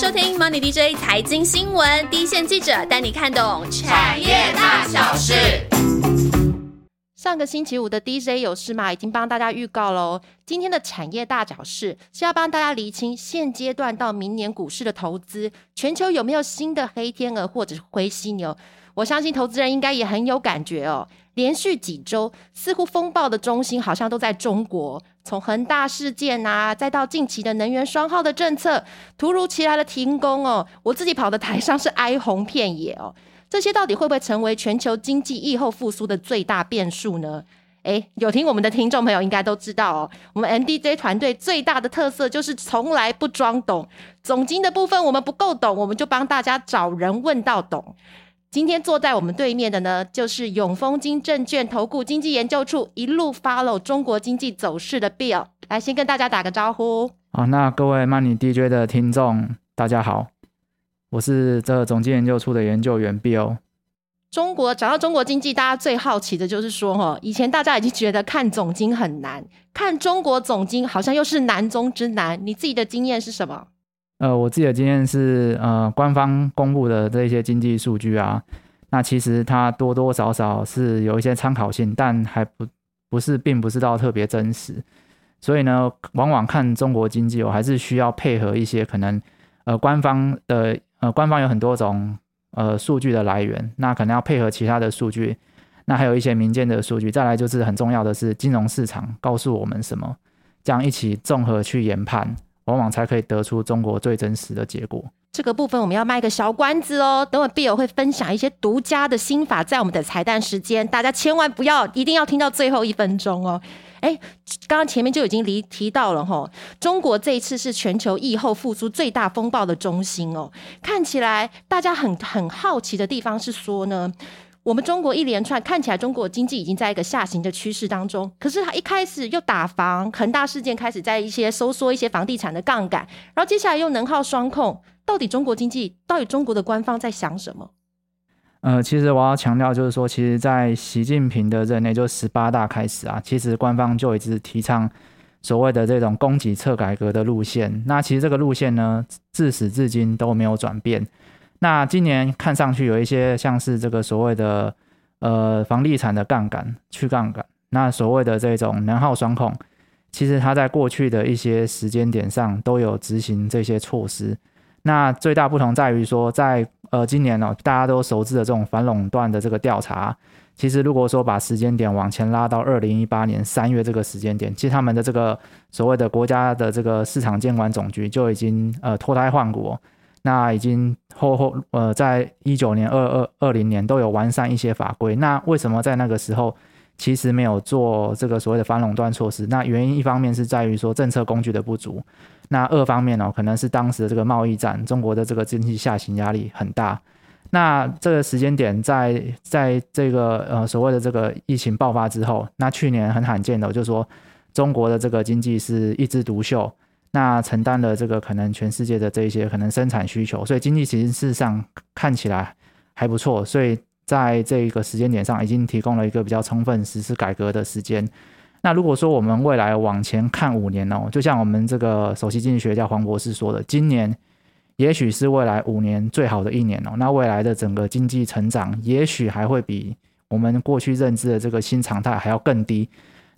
收听 Money DJ 财经新闻，第一线记者带你看懂产业大小事。上个星期五的 DJ 有事吗？已经帮大家预告喽。今天的产业大小事是要帮大家厘清现阶段到明年股市的投资，全球有没有新的黑天鹅或者灰犀牛？我相信投资人应该也很有感觉哦。连续几周，似乎风暴的中心好像都在中国。从恒大事件啊，再到近期的能源双号的政策，突如其来的停工哦，我自己跑的台上是哀鸿遍野哦。这些到底会不会成为全球经济疫后复苏的最大变数呢？诶，有听我们的听众朋友应该都知道哦，我们 NDJ 团队最大的特色就是从来不装懂，总经的部分我们不够懂，我们就帮大家找人问到懂。今天坐在我们对面的呢，就是永丰金证券投顾经济研究处一路 follow 中国经济走势的 Bill，来先跟大家打个招呼。好，那各位 Money DJ 的听众，大家好，我是这总经研究处的研究员 Bill。中国讲到中国经济，大家最好奇的就是说，哈，以前大家已经觉得看总经很难，看中国总经好像又是难中之难。你自己的经验是什么？呃，我自己的经验是，呃，官方公布的这些经济数据啊，那其实它多多少少是有一些参考性，但还不不是，并不是到特别真实。所以呢，往往看中国经济，我还是需要配合一些可能，呃，官方的，呃，官方有很多种，呃，数据的来源，那可能要配合其他的数据，那还有一些民间的数据，再来就是很重要的是金融市场告诉我们什么，这样一起综合去研判。往往才可以得出中国最真实的结果。这个部分我们要卖个小关子哦，等会 Bill 会分享一些独家的心法，在我们的彩蛋时间，大家千万不要一定要听到最后一分钟哦。哎，刚刚前面就已经离提到了哈，中国这一次是全球疫后复苏最大风暴的中心哦。看起来大家很很好奇的地方是说呢。我们中国一连串看起来，中国经济已经在一个下行的趋势当中。可是它一开始又打房，恒大事件开始在一些收缩一些房地产的杠杆，然后接下来又能耗双控。到底中国经济，到底中国的官方在想什么？呃，其实我要强调就是说，其实，在习近平的任内，就十八大开始啊，其实官方就一直提倡所谓的这种供给侧改革的路线。那其实这个路线呢，自始至今都没有转变。那今年看上去有一些像是这个所谓的呃房地产的杠杆去杠杆，那所谓的这种能耗双控，其实它在过去的一些时间点上都有执行这些措施。那最大不同在于说，在呃今年呢，大家都熟知的这种反垄断的这个调查，其实如果说把时间点往前拉到二零一八年三月这个时间点，其实他们的这个所谓的国家的这个市场监管总局就已经呃脱胎换骨。那已经后后呃，在一九年、二二二零年都有完善一些法规。那为什么在那个时候其实没有做这个所谓的反垄断措施？那原因一方面是在于说政策工具的不足，那二方面呢，可能是当时的这个贸易战，中国的这个经济下行压力很大。那这个时间点在在这个呃所谓的这个疫情爆发之后，那去年很罕见的，就是说中国的这个经济是一枝独秀。那承担了这个可能全世界的这一些可能生产需求，所以经济其实事实上看起来还不错，所以在这一个时间点上已经提供了一个比较充分实施改革的时间。那如果说我们未来往前看五年哦，就像我们这个首席经济学家黄博士说的，今年也许是未来五年最好的一年哦。那未来的整个经济成长也许还会比我们过去认知的这个新常态还要更低。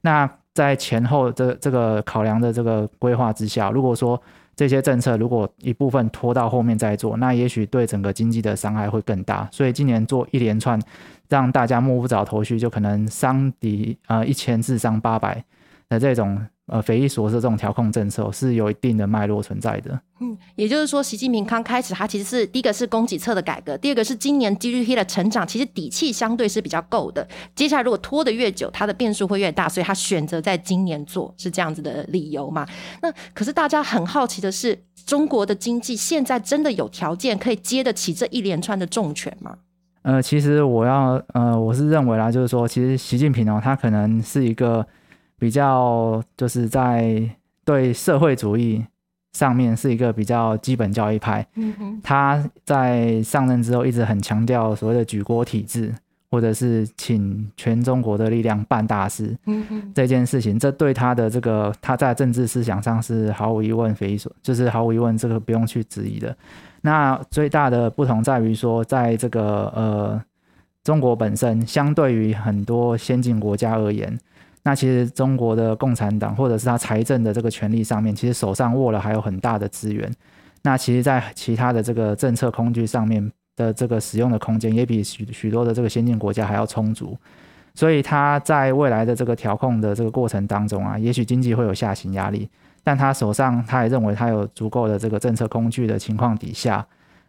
那在前后这这个考量的这个规划之下，如果说这些政策如果一部分拖到后面再做，那也许对整个经济的伤害会更大。所以今年做一连串让大家摸不着头绪，就可能伤敌呃一千自伤八百的这种。呃，匪夷所思这种调控政策是有一定的脉络存在的。嗯，也就是说，习近平刚开始，他其实是第一个是供给侧的改革，第二个是今年 GDP 的成长，其实底气相对是比较够的。接下来如果拖得越久，它的变数会越大，所以他选择在今年做，是这样子的理由嘛？那可是大家很好奇的是，中国的经济现在真的有条件可以接得起这一连串的重拳吗？呃，其实我要呃，我是认为啦，就是说，其实习近平哦，他可能是一个。比较就是在对社会主义上面是一个比较基本教育派。嗯哼，他在上任之后一直很强调所谓的举国体制、或者是请全中国的力量办大事，嗯哼，这件事情，这对他的这个他在政治思想上是毫无疑问匪夷所，就是毫无疑问这个不用去质疑的。那最大的不同在于说，在这个呃中国本身，相对于很多先进国家而言，那其实中国的共产党或者是他财政的这个权力上面，其实手上握了还有很大的资源。那其实，在其他的这个政策工具上面。的这个使用的空间也比许许多的这个先进国家还要充足，所以他在未来的这个调控的这个过程当中啊，也许经济会有下行压力，但他手上他也认为他有足够的这个政策工具的情况底下，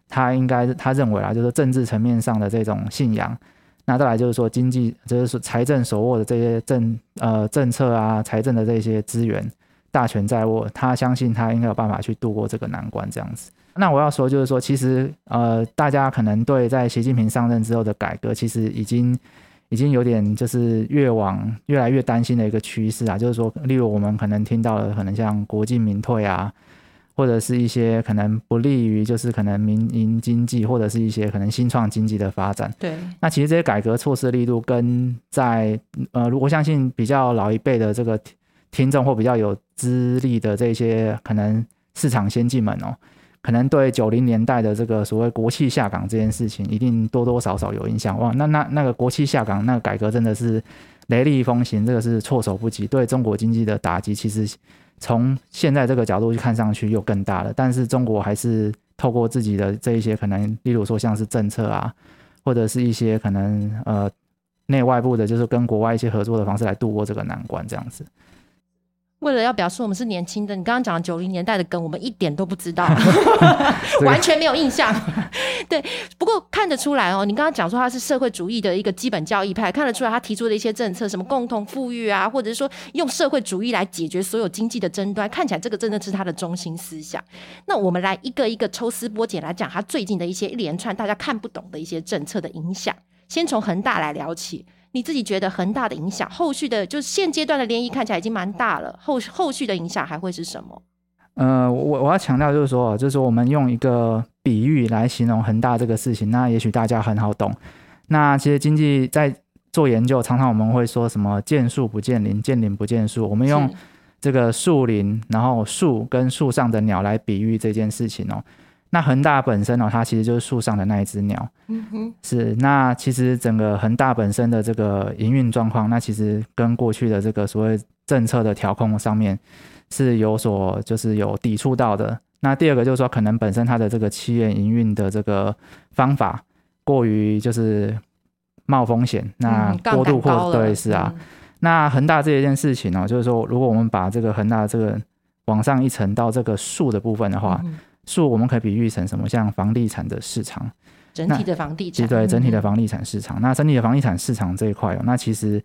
他应该他认为啊，就是政治层面上的这种信仰，那再来就是说经济就是说财政手握的这些政呃政策啊，财政的这些资源大权在握，他相信他应该有办法去度过这个难关，这样子。那我要说，就是说，其实呃，大家可能对在习近平上任之后的改革，其实已经已经有点就是越往越来越担心的一个趋势啊。就是说，例如我们可能听到的，可能像国进民退啊，或者是一些可能不利于就是可能民营经济或者是一些可能新创经济的发展。对。那其实这些改革措施力度，跟在呃，如果相信比较老一辈的这个听众或比较有资历的这些可能市场先进们哦。可能对九零年代的这个所谓国企下岗这件事情，一定多多少少有影响。哇，那那那个国企下岗那个改革真的是雷厉风行，这个是措手不及，对中国经济的打击，其实从现在这个角度去看上去又更大了。但是中国还是透过自己的这一些可能，例如说像是政策啊，或者是一些可能呃内外部的，就是跟国外一些合作的方式来度过这个难关，这样子。为了要表示我们是年轻的，你刚刚讲九零年代的梗，我们一点都不知道，完全没有印象。对，不过看得出来哦，你刚刚讲说他是社会主义的一个基本教义派，看得出来他提出的一些政策，什么共同富裕啊，或者是说用社会主义来解决所有经济的争端，看起来这个真的是他的中心思想。那我们来一个一个抽丝剥茧来讲他最近的一些一连串大家看不懂的一些政策的影响。先从恒大来聊起。你自己觉得恒大的影响，后续的，就是现阶段的涟漪看起来已经蛮大了，后后续的影响还会是什么？呃，我我要强调就是说，就是说我们用一个比喻来形容恒大这个事情，那也许大家很好懂。那其实经济在做研究，常常我们会说什么见树不见林，见林不见树。我们用这个树林，然后树跟树上的鸟来比喻这件事情哦。那恒大本身哦，它其实就是树上的那一只鸟，嗯哼，是。那其实整个恒大本身的这个营运状况，那其实跟过去的这个所谓政策的调控上面是有所就是有抵触到的。那第二个就是说，可能本身它的这个企业营运的这个方法过于就是冒风险，那过度或对是啊。那恒大这一件事情呢，就是说，如果我们把这个恒大这个往上一层到这个树的部分的话。树我们可以比喻成什么？像房地产的市场，整体的房地产，对整体的房地产市场。那整体的房地产市场这一块哦，那其实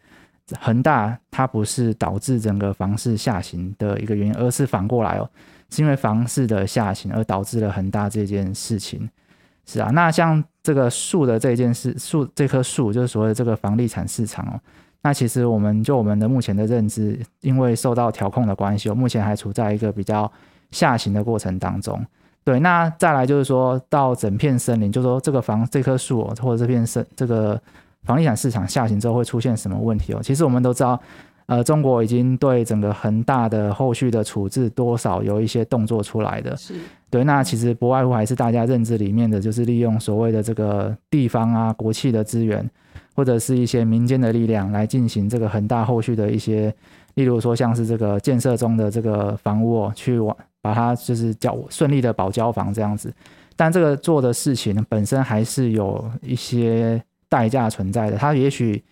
恒大它不是导致整个房市下行的一个原因，而是反过来哦，是因为房市的下行而导致了恒大这件事情。是啊，那像这个树的这件事，树这棵树就是所谓的这个房地产市场哦。那其实我们就我们的目前的认知，因为受到调控的关系，我目前还处在一个比较下行的过程当中。对，那再来就是说到整片森林，就说这个房这棵树或者这片森这个房地产市场下行之后会出现什么问题哦？其实我们都知道，呃，中国已经对整个恒大的后续的处置多少有一些动作出来的。是对，那其实不外乎还是大家认知里面的就是利用所谓的这个地方啊、国企的资源，或者是一些民间的力量来进行这个恒大后续的一些，例如说像是这个建设中的这个房屋哦去往。把它就是交顺利的保交房这样子，但这个做的事情本身还是有一些代价存在的。它也许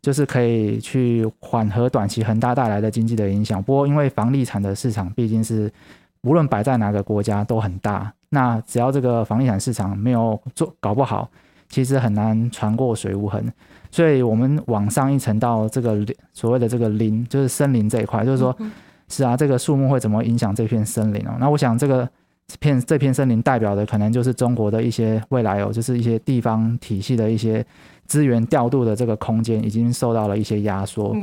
就是可以去缓和短期恒大带来的经济的影响。不过，因为房地产的市场毕竟是无论摆在哪个国家都很大，那只要这个房地产市场没有做搞不好，其实很难穿过水无痕。所以我们往上一层到这个所谓的这个林，就是森林这一块，就是说。是啊，这个树木会怎么影响这片森林哦？那我想这个片这片森林代表的可能就是中国的一些未来哦，就是一些地方体系的一些资源调度的这个空间已经受到了一些压缩，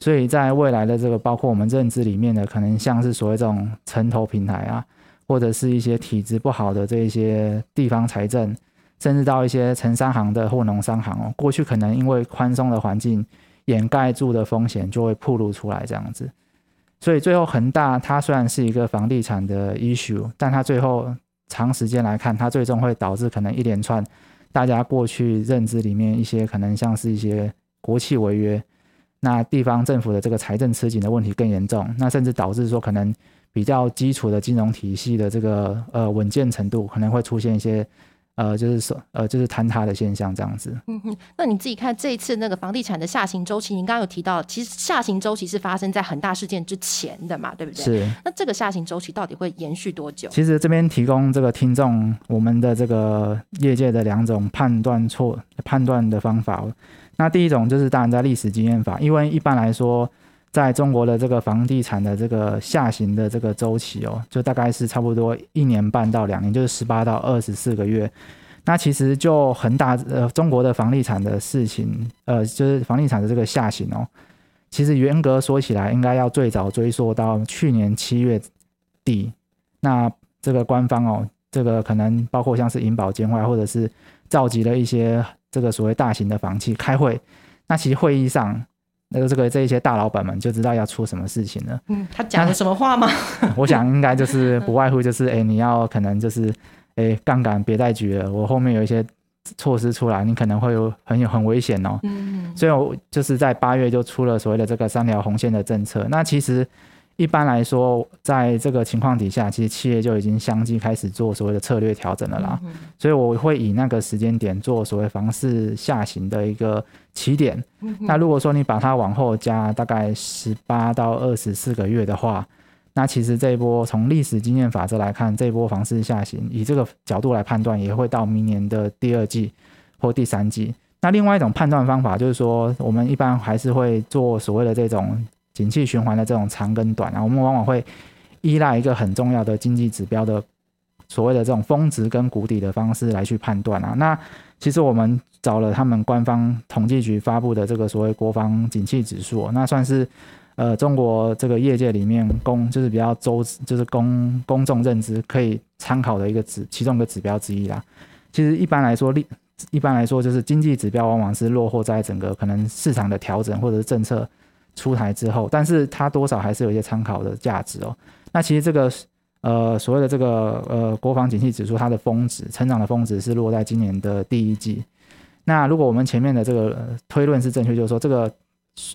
所以在未来的这个包括我们认知里面的可能像是所谓这种城投平台啊，或者是一些体质不好的这一些地方财政甚至到一些城商行的或农商行哦，过去可能因为宽松的环境掩盖住的风险就会暴露出来这样子。所以最后恒大它虽然是一个房地产的 issue，但它最后长时间来看，它最终会导致可能一连串大家过去认知里面一些可能像是一些国企违约，那地方政府的这个财政吃紧的问题更严重，那甚至导致说可能比较基础的金融体系的这个呃稳健程度可能会出现一些。呃，就是说，呃，就是坍塌的现象这样子。嗯哼，那你自己看这一次那个房地产的下行周期，您刚刚有提到，其实下行周期是发生在很大事件之前的嘛，对不对？是。那这个下行周期到底会延续多久？其实这边提供这个听众我们的这个业界的两种判断错判断的方法。那第一种就是当然在历史经验法，因为一般来说。在中国的这个房地产的这个下行的这个周期哦，就大概是差不多一年半到两年，就是十八到二十四个月。那其实就恒大呃中国的房地产的事情，呃，就是房地产的这个下行哦，其实严格说起来，应该要最早追溯到去年七月底。那这个官方哦，这个可能包括像是银保监会或者是召集了一些这个所谓大型的房企开会，那其实会议上。那个这个这一些大老板们就知道要出什么事情了。嗯，他讲了什么话吗？我想应该就是不外乎就是，哎，你要可能就是，哎，杠杆别再举了，我后面有一些措施出来，你可能会有很有很危险哦。嗯，所以我就是在八月就出了所谓的这个三条红线的政策。那其实。一般来说，在这个情况底下，其实企业就已经相继开始做所谓的策略调整了啦。所以我会以那个时间点做所谓房市下行的一个起点。那如果说你把它往后加大概十八到二十四个月的话，那其实这一波从历史经验法则来看，这一波房市下行，以这个角度来判断，也会到明年的第二季或第三季。那另外一种判断方法就是说，我们一般还是会做所谓的这种。景气循环的这种长跟短啊，我们往往会依赖一个很重要的经济指标的所谓的这种峰值跟谷底的方式来去判断啊。那其实我们找了他们官方统计局发布的这个所谓国防景气指数，那算是呃中国这个业界里面公就是比较周就是公公众认知可以参考的一个指其中一个指标之一啦。其实一般来说，一一般来说就是经济指标往往是落后在整个可能市场的调整或者是政策。出台之后，但是它多少还是有一些参考的价值哦。那其实这个呃所谓的这个呃国防景气指数，它的峰值成长的峰值是落在今年的第一季。那如果我们前面的这个推论是正确，就是说这个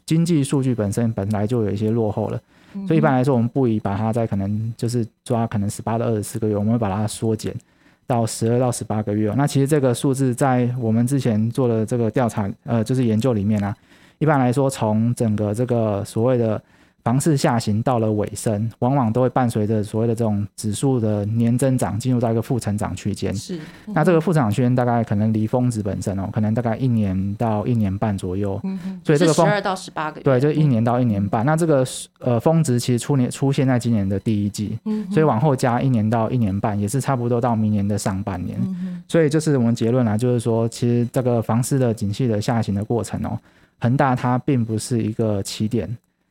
经济数据本身本来就有一些落后了，所以一般来说我们不宜把它在可能就是抓可能十八到二十四个月，我们会把它缩减到十二到十八个月。那其实这个数字在我们之前做的这个调查呃就是研究里面呢。一般来说，从整个这个所谓的房市下行到了尾声，往往都会伴随着所谓的这种指数的年增长进入到一个负成长区间。是，那这个负成长区间大概可能离峰值本身哦，可能大概一年到一年半左右。嗯哼。所以这个十二到十八个月。对，就一年到一年半。那这个呃峰值其实出年出现在今年的第一季。嗯。所以往后加一年到一年半，也是差不多到明年的上半年。嗯所以就是我们结论啊，就是说，其实这个房市的景气的下行的过程哦。恒大它并不是一个起点，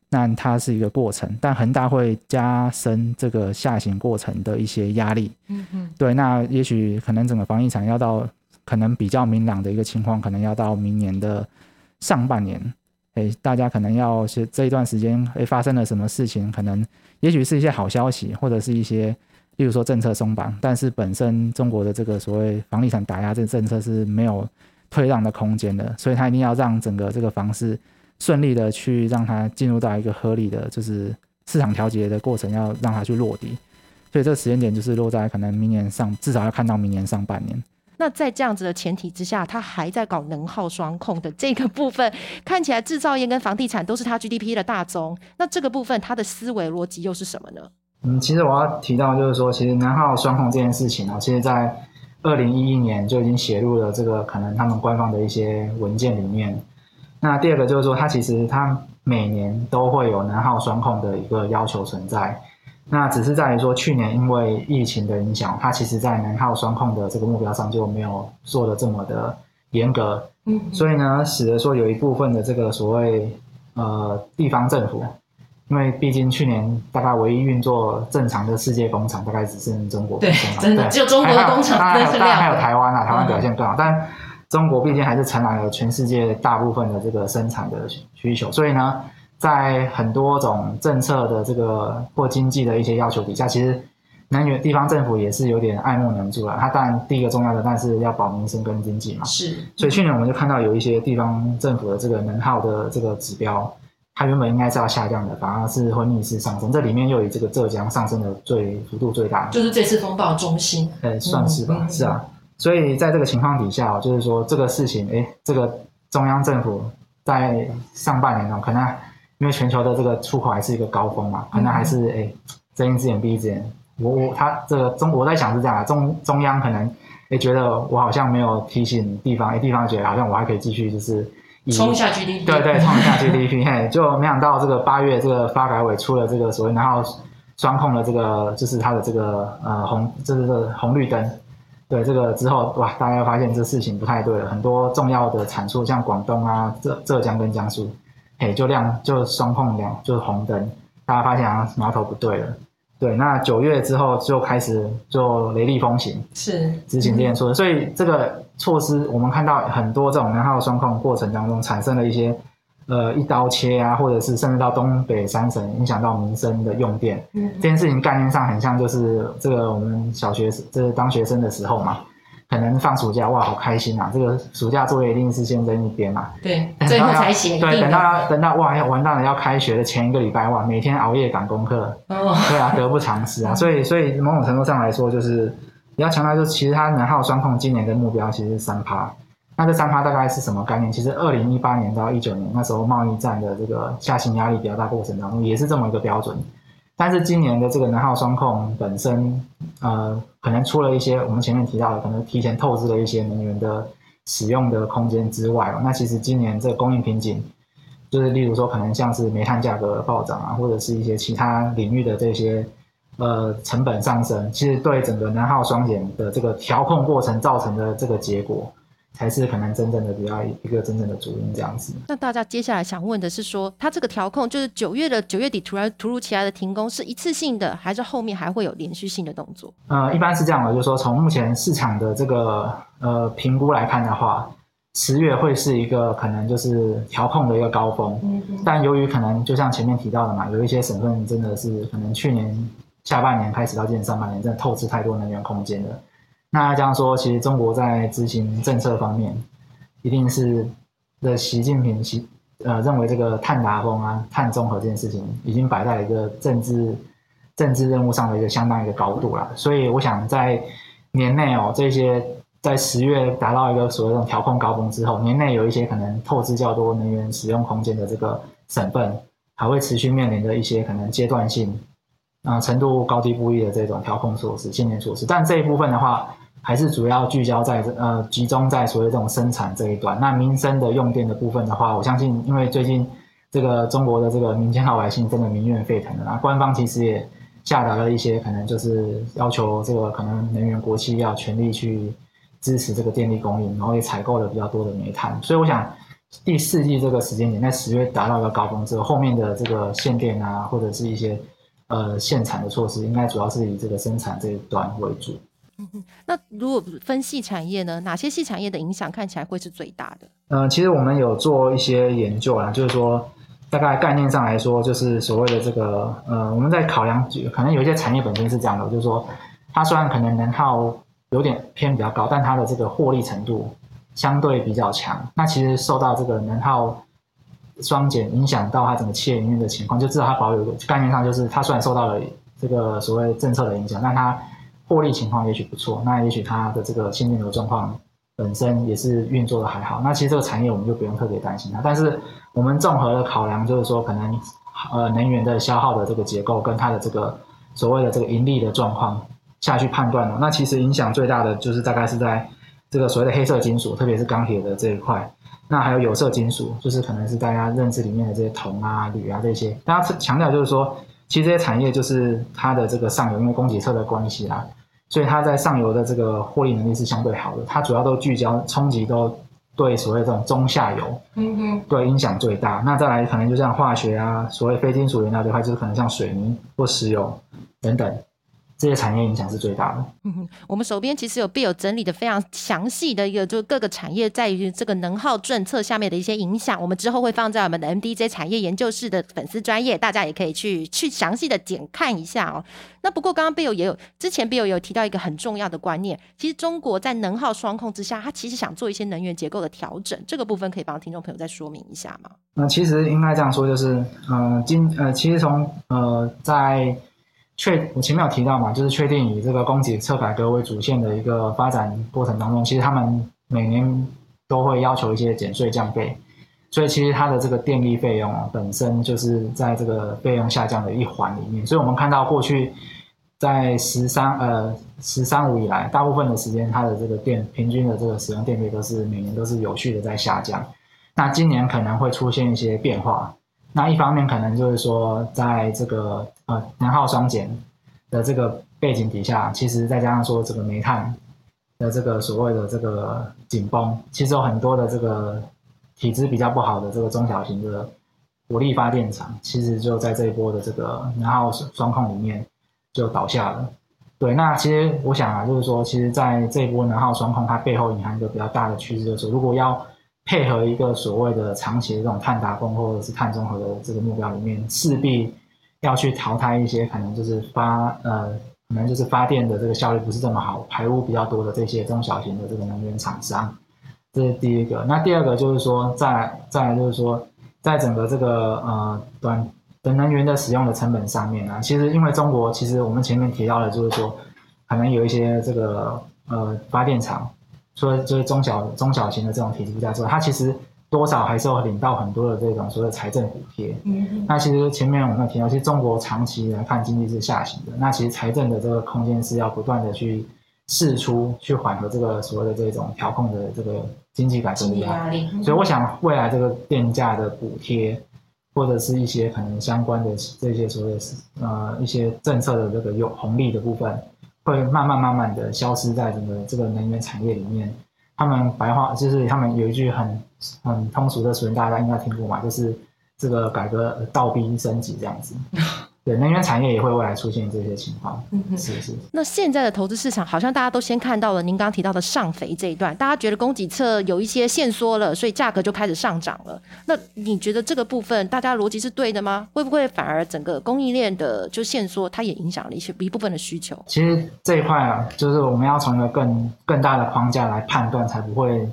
那它是一个过程，但恒大会加深这个下行过程的一些压力。嗯嗯，对，那也许可能整个房地产要到可能比较明朗的一个情况，可能要到明年的上半年。诶，大家可能要是这一段时间诶发生了什么事情，可能也许是一些好消息，或者是一些例如说政策松绑，但是本身中国的这个所谓房地产打压这个政策是没有。退让的空间的，所以他一定要让整个这个房市顺利的去让它进入到一个合理的，就是市场调节的过程，要让它去落地。所以这个时间点就是落在可能明年上，至少要看到明年上半年。那在这样子的前提之下，他还在搞能耗双控的这个部分，看起来制造业跟房地产都是他 GDP 的大宗。那这个部分他的思维逻辑又是什么呢？嗯，其实我要提到就是说，其实能耗双控这件事情呢，其实在二零一一年就已经写入了这个可能他们官方的一些文件里面。那第二个就是说，它其实它每年都会有能耗双控的一个要求存在。那只是在于说，去年因为疫情的影响，它其实在能耗双控的这个目标上就没有做的这么的严格。嗯。所以呢，使得说有一部分的这个所谓呃地方政府，因为毕竟去年大概唯一运作正常的世界工厂，大概只剩中国对工厂真的对。只有中国的工厂当然当然还有台湾啊，台湾嗯表现更好，但中国毕竟还是承揽了全世界大部分的这个生产的需求，所以呢，在很多种政策的这个或经济的一些要求底下，其实能源地方政府也是有点爱莫能助了。它当然第一个重要的，但是要保民生跟经济嘛。是，所以去年我们就看到有一些地方政府的这个能耗的这个指标，它原本应该是要下降的，反而是会逆势上升。这里面又以这个浙江上升的最幅度最大，就是这次风暴中心，呃，算是吧，嗯嗯是啊。所以在这个情况底下哦，就是说这个事情，哎，这个中央政府在上半年哦，可能因为全球的这个出口还是一个高峰嘛，可能还是哎睁一只眼闭一只眼。我我他这个中我在想是这样啊，中中央可能哎觉得我好像没有提醒地方，哎地方觉得好像我还可以继续就是以冲一下 GDP，对对，冲一下 GDP，嘿，就没想到这个八月这个发改委出了这个所谓然后双控的这个就是它的这个呃红这是这个红绿灯，对这个之后哇，大家发现这事情不太对了，很多重要的产出像广东啊、浙浙江跟江苏，嘿就亮就双控两就是红灯，大家发现好像苗头不对了。对，那九月之后就开始就雷厉风行，是执行这件措施，所以这个措施我们看到很多这种能耗双控过程当中产生了一些呃一刀切啊，或者是甚至到东北三省影响到民生的用电，嗯。这件事情概念上很像就是这个我们小学这是当学生的时候嘛，可能放暑假哇好开心啊，这个暑假作业一定是先扔一边嘛，对，最后才写对，等到要等到哇要完蛋了要开学的前一个礼拜哇，每天熬夜赶功课，哦，对啊，得不偿失啊。所以，所以某种程度上来说，就是你要强调，就是其实它能耗双控今年的目标其实是三趴。那这三趴大概是什么概念？其实二零一八年到一九年那时候贸易战的这个下行压力比较大过程当中，也是这么一个标准。但是今年的这个能耗双控本身，呃，可能出了一些我们前面提到的，可能提前透支了一些能源的使用的空间之外哦，那其实今年这个供应瓶颈，就是例如说可能像是煤炭价格暴涨啊，或者是一些其他领域的这些呃成本上升，其实对整个能耗双减的这个调控过程造成的这个结果，才是可能真正的比较一个真正的主因这样子。那大家接下来想问的是说，它这个调控就是九月的九月底突然突如其来的停工，是一次性的，还是后面还会有连续性的动作？呃，一般是这样的，就是说从目前市场的这个呃评估来看的话，十月会是一个可能就是调控的一个高峰。嗯但由于可能就像前面提到的嘛，有一些省份真的是可能去年下半年开始到今年上半年，真的透支太多能源空间了。那这样说，其实中国在执行政策方面，一定是的习近平习呃认为这个碳达峰啊、碳中和这件事情，已经摆在一个政治政治任务上的一个相当一个高度了。所以我想在年内哦，这些在十月达到一个所谓的调控高峰之后，年内有一些可能透支较多能源使用空间的这个省份，还会持续面临着一些可能阶段性，啊、程度高低不一的这种调控措施、限电措施。但这一部分的话，还是主要聚焦在呃集中在所谓这种生产这一端。那民生的用电的部分的话，我相信因为最近这个中国的这个民间老百姓真的民怨沸腾了，那官方其实也下达了一些可能就是要求这个可能能源国企要全力去支持这个电力供应，然后也采购了比较多的煤炭。所以我想第四季这个时间点，在十月达到一个高峰之后，后面的这个限电啊，或者是一些呃限产的措施，应该主要是以这个生产这一端为主。那如果分细产业呢？哪些细产业的影响看起来会是最大的？呃，其实我们有做一些研究啦，就是说，大概概念上来说，就是所谓的这个呃，我们在考量，可能有一些产业本身是这样的，就是说，它虽然可能能耗有点偏比较高，但它的这个获利程度相对比较强。那其实受到这个能耗双减影响到它整个企业营运的情况，就至少它保有概念上，就是它虽然受到了这个所谓政策的影响，但它获利情况也许不错，那也许它的这个现金流状况本身也是运作的还好。那其实这个产业我们就不用特别担心它，但是我们综合的考量就是说，可能呃能源的消耗的这个结构跟它的这个所谓的这个盈利的状况下去判断了。那其实影响最大的就是大概是在这个所谓的黑色金属，特别是钢铁的这一块。那还有有色金属，就是可能是大家认知里面的这些铜啊、铝啊这些。大家强调就是说，其实这些产业就是它的这个上游，因为供给侧的关系啦，所以它在上游的这个获利能力是相对好的。它主要都聚焦冲击都对所谓这种中下游，嗯哼，对影响最大。那再来可能就像化学啊，所谓非金属原料这块，就是可能像水泥或石油等等。这些产业影响是最大的。我们手边其实有 Bill 整理的非常详细的一个，就是各个产业在于这个能耗政策下面的一些影响。我们之后会放在我们的 MDJ 产业研究室的粉丝专业，大家也可以去去详细的检看一下哦。那不过刚刚 Bill 也有之前 Bill 有提到一个很重要的观念，其实中国在能耗双控之下，它其实想做一些能源结构的调整，这个部分可以帮听众朋友再说明一下吗？那其实应该这样说，就是呃，今呃，其实从呃在确，我前面有提到嘛，就是确定以这个供给侧改革为主线的一个发展过程当中，其实他们每年都会要求一些减税降费，所以其实它的这个电力费用，本身就是在这个费用下降的一环里面。所以我们看到过去在十三呃十三五以来，大部分的时间它的这个电平均的这个使用电费都是每年都是有序的在下降。那今年可能会出现一些变化。那一方面可能就是说，在这个呃能耗双减的这个背景底下，其实再加上说这个煤炭的这个所谓的这个紧绷，其实有很多的这个体质比较不好的这个中小型的火力发电厂，其实就在这一波的这个能耗双控里面就倒下了。对，那其实我想啊，就是说，其实在这一波能耗双控，它背后隐含一个比较大的趋势，就是如果要配合一个所谓的长期的这种碳达峰或者是碳中和的这个目标里面，势必要去淘汰一些可能就是发呃可能就是发电的这个效率不是这么好、排污比较多的这些中小型的这个能源厂商，这是第一个。那第二个就是说，再再来就是说，在整个这个呃短的能源的使用的成本上面啊，其实因为中国其实我们前面提到的，就是说可能有一些这个呃发电厂。除了就是中小中小型的这种体积不大之外，它其实多少还是有领到很多的这种所谓的财政补贴。嗯，那其实前面我们提到，其实中国长期来看经济是下行的，那其实财政的这个空间是要不断的去释出，去缓和这个所谓的这种调控的这个经济改革的压力。所以我想未来这个电价的补贴，或者是一些可能相关的这些所谓的呃一些政策的这个有红利的部分。会慢慢慢慢的消失在整个这个能源产业里面。他们白话就是他们有一句很很通俗的俗语，大家应该听过嘛，就是这个改革倒逼升级这样子。对，能源产业也会未来出现这些情况。嗯是是。那现在的投资市场好像大家都先看到了您刚刚提到的上肥这一段，大家觉得供给侧有一些限缩了，所以价格就开始上涨了。那你觉得这个部分大家逻辑是对的吗？会不会反而整个供应链的就限缩，它也影响了一些一部分的需求？其实这一块啊，就是我们要从一个更更大的框架来判断，才不会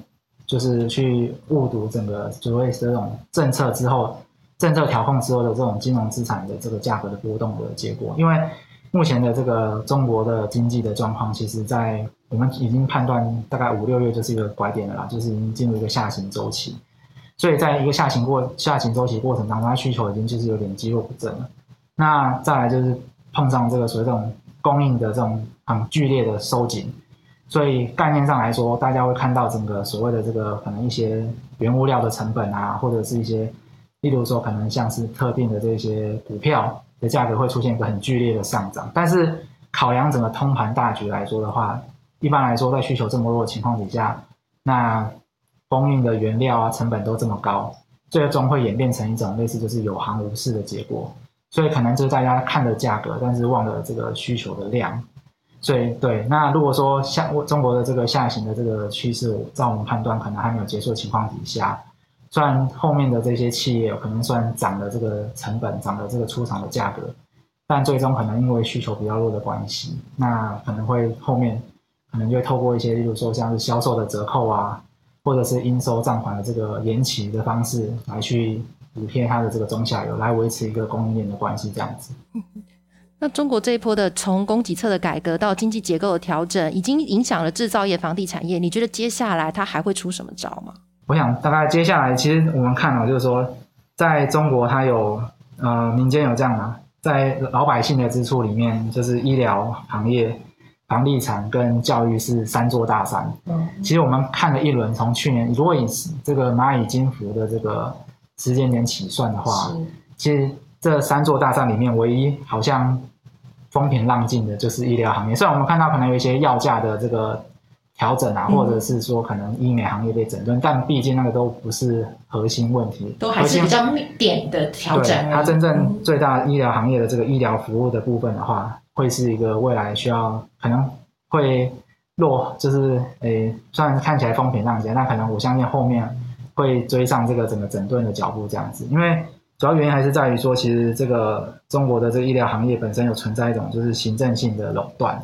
就是去误读整个所谓这种政策之后。政策调控之后的这种金融资产的这个价格的波动的结果，因为目前的这个中国的经济的状况，其实在我们已经判断大概五六月就是一个拐点了啦，就是已经进入一个下行周期，所以在一个下行过下行周期过程当中，它需求已经就是有点积弱不振了。那再来就是碰上这个所谓这种供应的这种很剧烈的收紧，所以概念上来说，大家会看到整个所谓的这个可能一些原物料的成本啊，或者是一些。例如说，可能像是特定的这些股票的价格会出现一个很剧烈的上涨，但是考量整个通盘大局来说的话，一般来说在需求这么弱的情况底下，那供应的原料啊成本都这么高，最终会演变成一种类似就是有行无市的结果，所以可能就是大家看的价格，但是忘了这个需求的量，所以对，那如果说像中国的这个下行的这个趋势，在我们判断可能还没有结束的情况底下。虽然后面的这些企业可能算涨了这个成本，涨了这个出厂的价格，但最终可能因为需求比较弱的关系，那可能会后面可能就会透过一些，例如说像是销售的折扣啊，或者是应收账款的这个延期的方式，来去补贴它的这个中下游，来维持一个供应链的关系这样子。那中国这一波的从供给侧的改革到经济结构的调整，已经影响了制造业、房地产业，你觉得接下来它还会出什么招吗？我想大概接下来，其实我们看到就是说，在中国它有呃民间有这样的，在老百姓的支出里面，就是医疗行业、房地产跟教育是三座大山。嗯，其实我们看了一轮，从去年如果以这个蚂蚁金服的这个时间点起算的话，其实这三座大山里面，唯一好像风平浪静的就是医疗行业。虽然我们看到可能有一些药价的这个。调整啊，嗯。或者是说可能医美行业被整顿，但毕竟那个都不是核心问题，都还是比较点的调整。它真正最大医疗行业的这个医疗服务的部分的话，会是一个未来需要可能会落，就是诶，虽然看起来风平浪静，但可能我相信后面会追上这个整个整顿的脚步这样子，因为主要原因还是在于说，其实这个中国的这个医疗行业本身有存在一种就是行政性的垄断，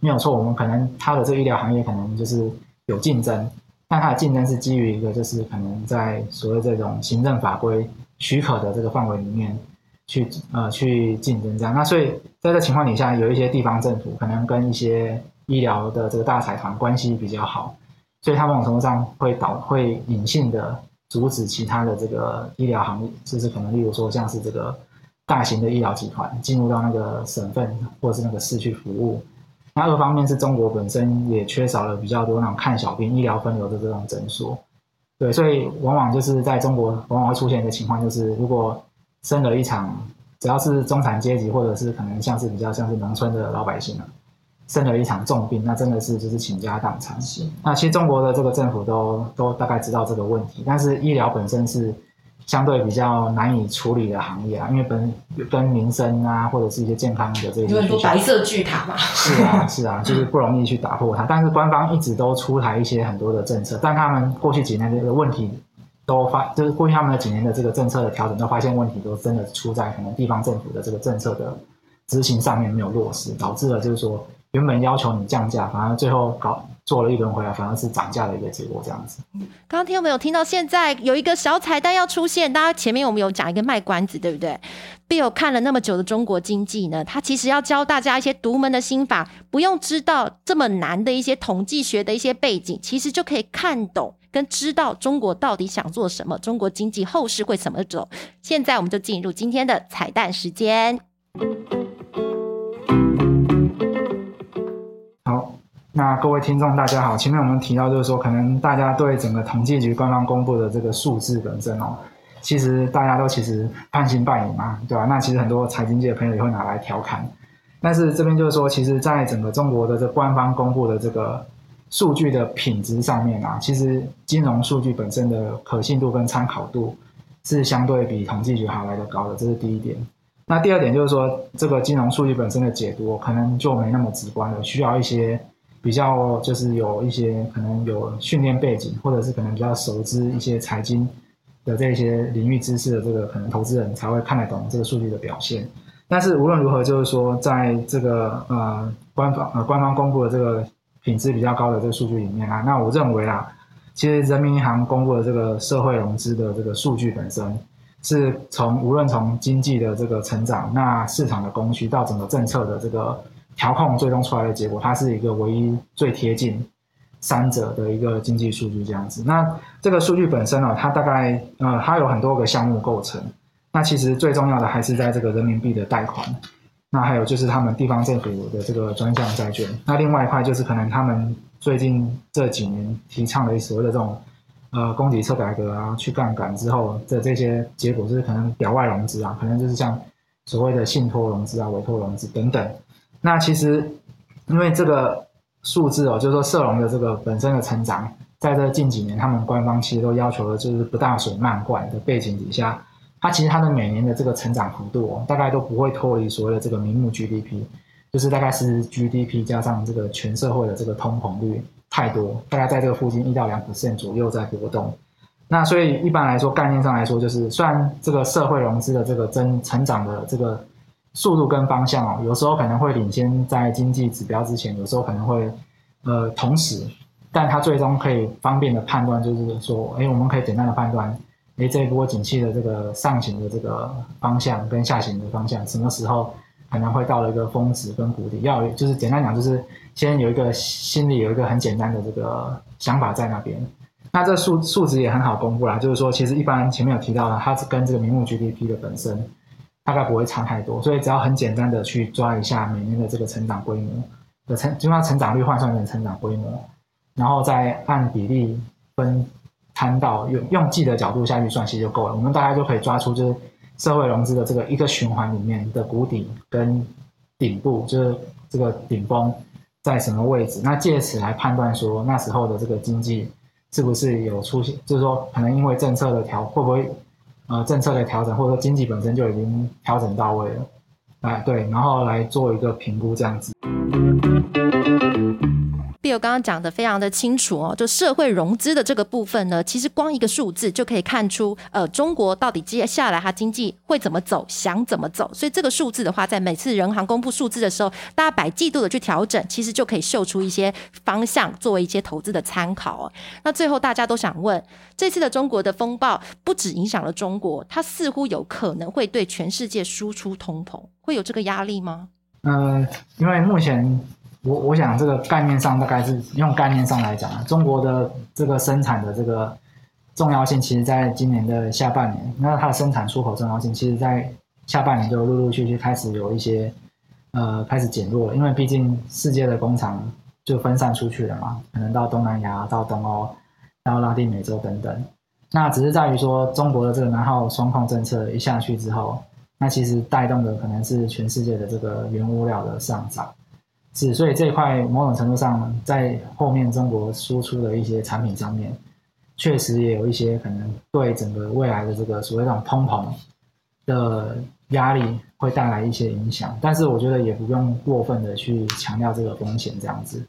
没有错，我们可能它的这个医疗行业可能就是有竞争，但它的竞争是基于一个就是可能在所谓这种行政法规许可的这个范围里面去呃去竞争这样。那所以在这情况底下，有一些地方政府可能跟一些医疗的这个大财团关系比较好，所以他某种程度上会导会隐性的阻止其他的这个医疗行业，就是可能例如说像是这个大型的医疗集团进入到那个省份或者是那个市去服务。那二方面是中国本身也缺少了比较多那种看小病、医疗分流的这种诊所，对，所以往往就是在中国往往会出现一个情况，就是如果生了一场，只要是中产阶级或者是可能像是比较像是农村的老百姓啊，生了一场重病，那真的是就是倾家荡产。是那其实中国的这个政府都都大概知道这个问题，但是医疗本身是相对比较难以处理的行业啊，因为本跟民生啊或者是一些健康的这些有很多白色巨塔嘛。是啊，是啊，就是不容易去打破它。但是官方一直都出台一些很多的政策，但他们过去几年的这个问题都发，就是过去他们的几年的这个政策的调整，都发现问题都真的出在可能地方政府的这个政策的执行上面没有落实，导致了就是说原本要求你降价，反而最后搞做了一轮回来，反而是涨价的一个结果这样子。刚刚听众朋友听到现在有一个小彩蛋要出现，大家前面我们有讲一个卖关子，对不对？Bill 看了那么久的中国经济呢，他其实要教大家一些独门的心法，不用知道这么难的一些统计学的一些背景，其实就可以看懂跟知道中国到底想做什么，中国经济后市会怎么走。现在我们就进入今天的彩蛋时间。好，那各位听众大家好，前面我们提到就是说，可能大家对整个统计局官方公布的这个数字本身哦，其实大家都其实半信半疑嘛，对吧、那其实很多财经界的朋友也会拿来调侃，但是这边就是说，其实在整个中国的这官方公布的这个数据的品质上面啊，其实金融数据本身的可信度跟参考度是相对比统计局还来得高的，这是第一点。那第二点就是说，这个金融数据本身的解读可能就没那么直观了，需要一些比较就是有一些可能有训练背景，或者是可能比较熟知一些财经的这些领域知识的这个可能投资人才会看得懂这个数据的表现。但是无论如何，就是说在这个呃官方呃官方公布的这个品质比较高的这个数据里面啊，那我认为啊，其实人民银行公布的这个社会融资的这个数据本身。是从无论从经济的这个成长，那市场的供需到整个政策的这个调控，最终出来的结果，它是一个唯一最贴近三者的一个经济数据这样子。那这个数据本身呢、它大概呃它有很多个项目构成。那其实最重要的还是在这个人民币的贷款，那还有就是他们地方政府的这个专项债券。那另外一块就是可能他们最近这几年提倡的所谓的这种。呃，供给侧改革啊，去杠杆之后的这些结果，就是可能表外融资啊，可能就是像所谓的信托融资啊、委托融资等等。那其实因为这个数字哦，就是说社融的这个本身的成长，在这近几年，他们官方其实都要求的就是不大水漫灌的背景底下，它其实它的每年的这个成长幅度哦，大概都不会脱离所谓的这个名目 GDP，就是大概是 GDP 加上这个全社会的这个通膨率。太多，大概在这个附近一到两百分点左右在波动。那所以一般来说，概念上来说，就是虽然这个社会融资的这个增成长的这个速度跟方向哦，有时候可能会领先在经济指标之前，有时候可能会呃同时，但它最终可以方便的判断，就是说，哎，我们可以简单的判断，哎，这一波景气的这个上行的这个方向跟下行的方向，什么时候可能会到了一个峰值跟谷底，要就是简单讲就是。先有一个心里有一个很简单的这个想法在那边，那这数数值也很好公布啦，就是说其实一般前面有提到的，它是跟这个名目 GDP 的本身大概不会差太多，所以只要很简单的去抓一下每年的这个成长规模的成，就它成长率换算成成长规模，然后再按比例分摊到用用季的角度下去算，其实就够了。我们大概就可以抓出就是社会融资的这个一个循环里面的谷底跟顶部，就是这个顶峰。在什么位置，那借此来判断说那时候的这个经济是不是有出现，就是说可能因为政策的调会不会呃政策的调整，或者说经济本身就已经调整到位了，哎对，然后来做一个评估这样子。刚刚讲的非常的清楚哦，就社会融资的这个部分呢，其实光一个数字就可以看出，呃，中国到底接下来它经济会怎么走，想怎么走。所以这个数字的话，在每次人行公布数字的时候，大家百季度的去调整，其实就可以秀出一些方向，作为一些投资的参考哦。那最后大家都想问，这次的中国的风暴不止影响了中国，它似乎有可能会对全世界输出通膨，会有这个压力吗？嗯，因为目前。我我想这个概念上大概是用概念上来讲啊，中国的这个生产的这个重要性，其实在今年的下半年，那它的生产出口重要性，其实在下半年就陆陆续续开始有一些呃开始减弱了，因为毕竟世界的工厂就分散出去了嘛，可能到东南亚、到东欧、到拉丁美洲等等，那只是在于说中国的这个南号双控政策一下去之后，那其实带动的可能是全世界的这个原物料的上涨。是，所以这一块某种程度上，在后面中国输出的一些产品上面，确实也有一些可能对整个未来的这个所谓这种通膨的压力会带来一些影响。但是我觉得也不用过分的去强调这个风险这样子。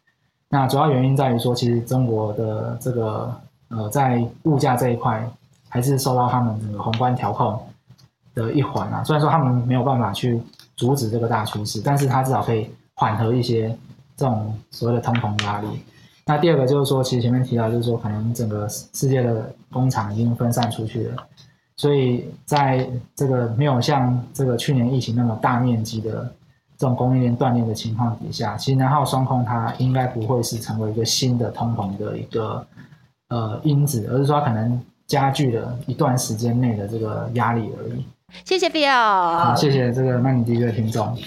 那主要原因在于说，其实中国的这个呃，在物价这一块还是受到他们整个宏观调控的一环啊。虽然说他们没有办法去阻止这个大趋势，但是他至少可以。缓和一些这种所谓的通膨压力。那第二个就是说，其实前面提到，就是说可能整个世界的工厂已经分散出去了，所以在这个没有像这个去年疫情那么大面积的这种供应链断裂的情况底下，其实南耗双控它应该不会是成为一个新的通膨的一个呃因子，而是说可能加剧了一段时间内的这个压力而已。谢谢 Bill，好，谢谢这个曼尼迪的听众。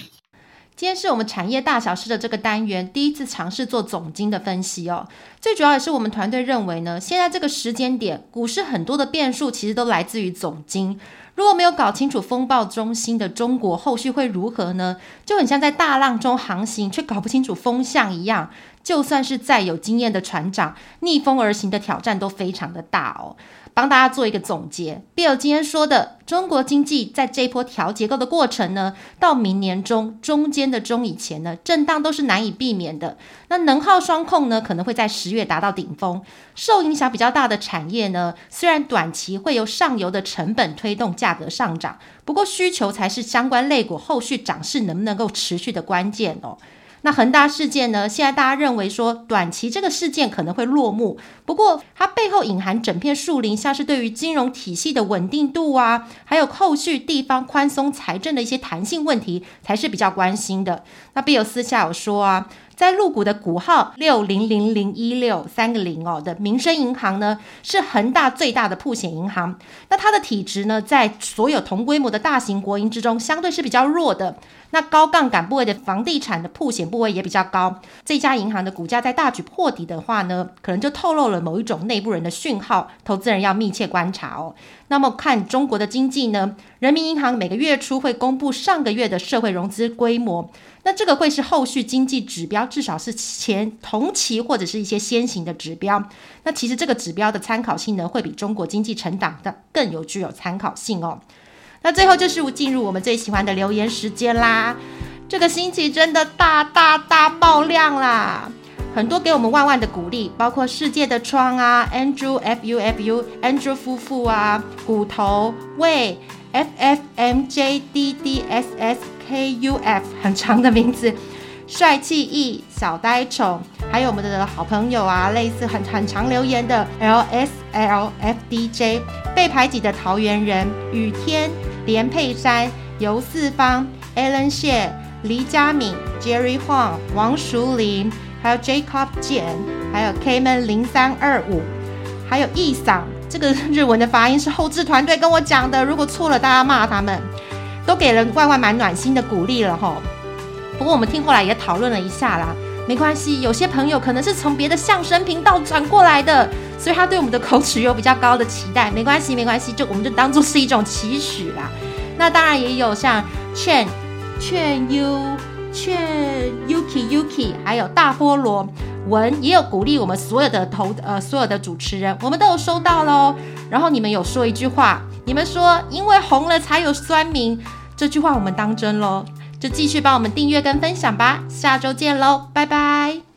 今天是我们产业大小事的这个单元第一次尝试做总金的分析哦。最主要也是我们团队认为呢，现在这个时间点，股市很多的变数其实都来自于总金。如果没有搞清楚风暴中心的中国后续会如何呢，就很像在大浪中航行却搞不清楚风向一样。就算是再有经验的船长，逆风而行的挑战都非常的大哦。帮大家做一个总结，Bill 今天说的，中国经济在这一波调结构的过程呢，到明年中中间的中以前呢，震荡都是难以避免的。那能耗双控呢，可能会在十月达到顶峰。受影响比较大的产业呢，虽然短期会由上游的成本推动价格上涨，不过需求才是相关类股后续涨势能不能够持续的关键哦。那恒大事件呢？现在大家认为说，短期这个事件可能会落幕，不过它背后隐含整片树林，像是对于金融体系的稳定度啊，还有后续地方宽松财政的一些弹性问题，才是比较关心的。那必有私下有说啊。在入股的股号六零零零一六三个零哦的民生银行呢，是恒大最大的铺险银行。那它的体质呢，在所有同规模的大型国营之中，相对是比较弱的。那高杠杆部位的房地产的铺险部位也比较高。这家银行的股价在大举破底的话呢，可能就透露了某一种内部人的讯号，投资人要密切观察哦。那么看中国的经济呢，人民银行每个月初会公布上个月的社会融资规模。那这个会是后续经济指标，至少是前同期或者是一些先行的指标。那其实这个指标的参考性呢，会比中国经济成长的更有具有参考性哦。那最后就是进入我们最喜欢的留言时间啦。这个星期真的大大大爆量啦，很多给我们万万的鼓励，包括世界的窗啊，Andrew F U F U Andrew 夫妇啊，骨头喂 F F M J D D S S。K U F 很长的名字，帅气 E 小呆宠，还有我们的好朋友啊，类似很很长留言的 L S L F D J 被排挤的桃园人雨天连佩珊游四方 Alan 谢黎佳敏 Jerry Huang 王淑玲，还有 Jacob 简，还有 K 们零三二五，还有 E 嗓，这个日文的发音是后置团队跟我讲的，如果错了大家骂他们。都给了万万蛮暖心的鼓励了哈，不过我们听后来也讨论了一下啦，没关系，有些朋友可能是从别的相声频道转过来的，所以他对我们的口齿有比较高的期待，没关系没关系，就我们就当做是一种期许啦。那当然也有像劝劝 U 雀 Yuki Yuki，还有大菠萝文也有鼓励我们所有的投呃所有的主持人，我们都有收到喽。然后你们有说一句话，你们说因为红了才有酸民，这句话我们当真喽。就继续帮我们订阅跟分享吧，下周见喽，拜拜。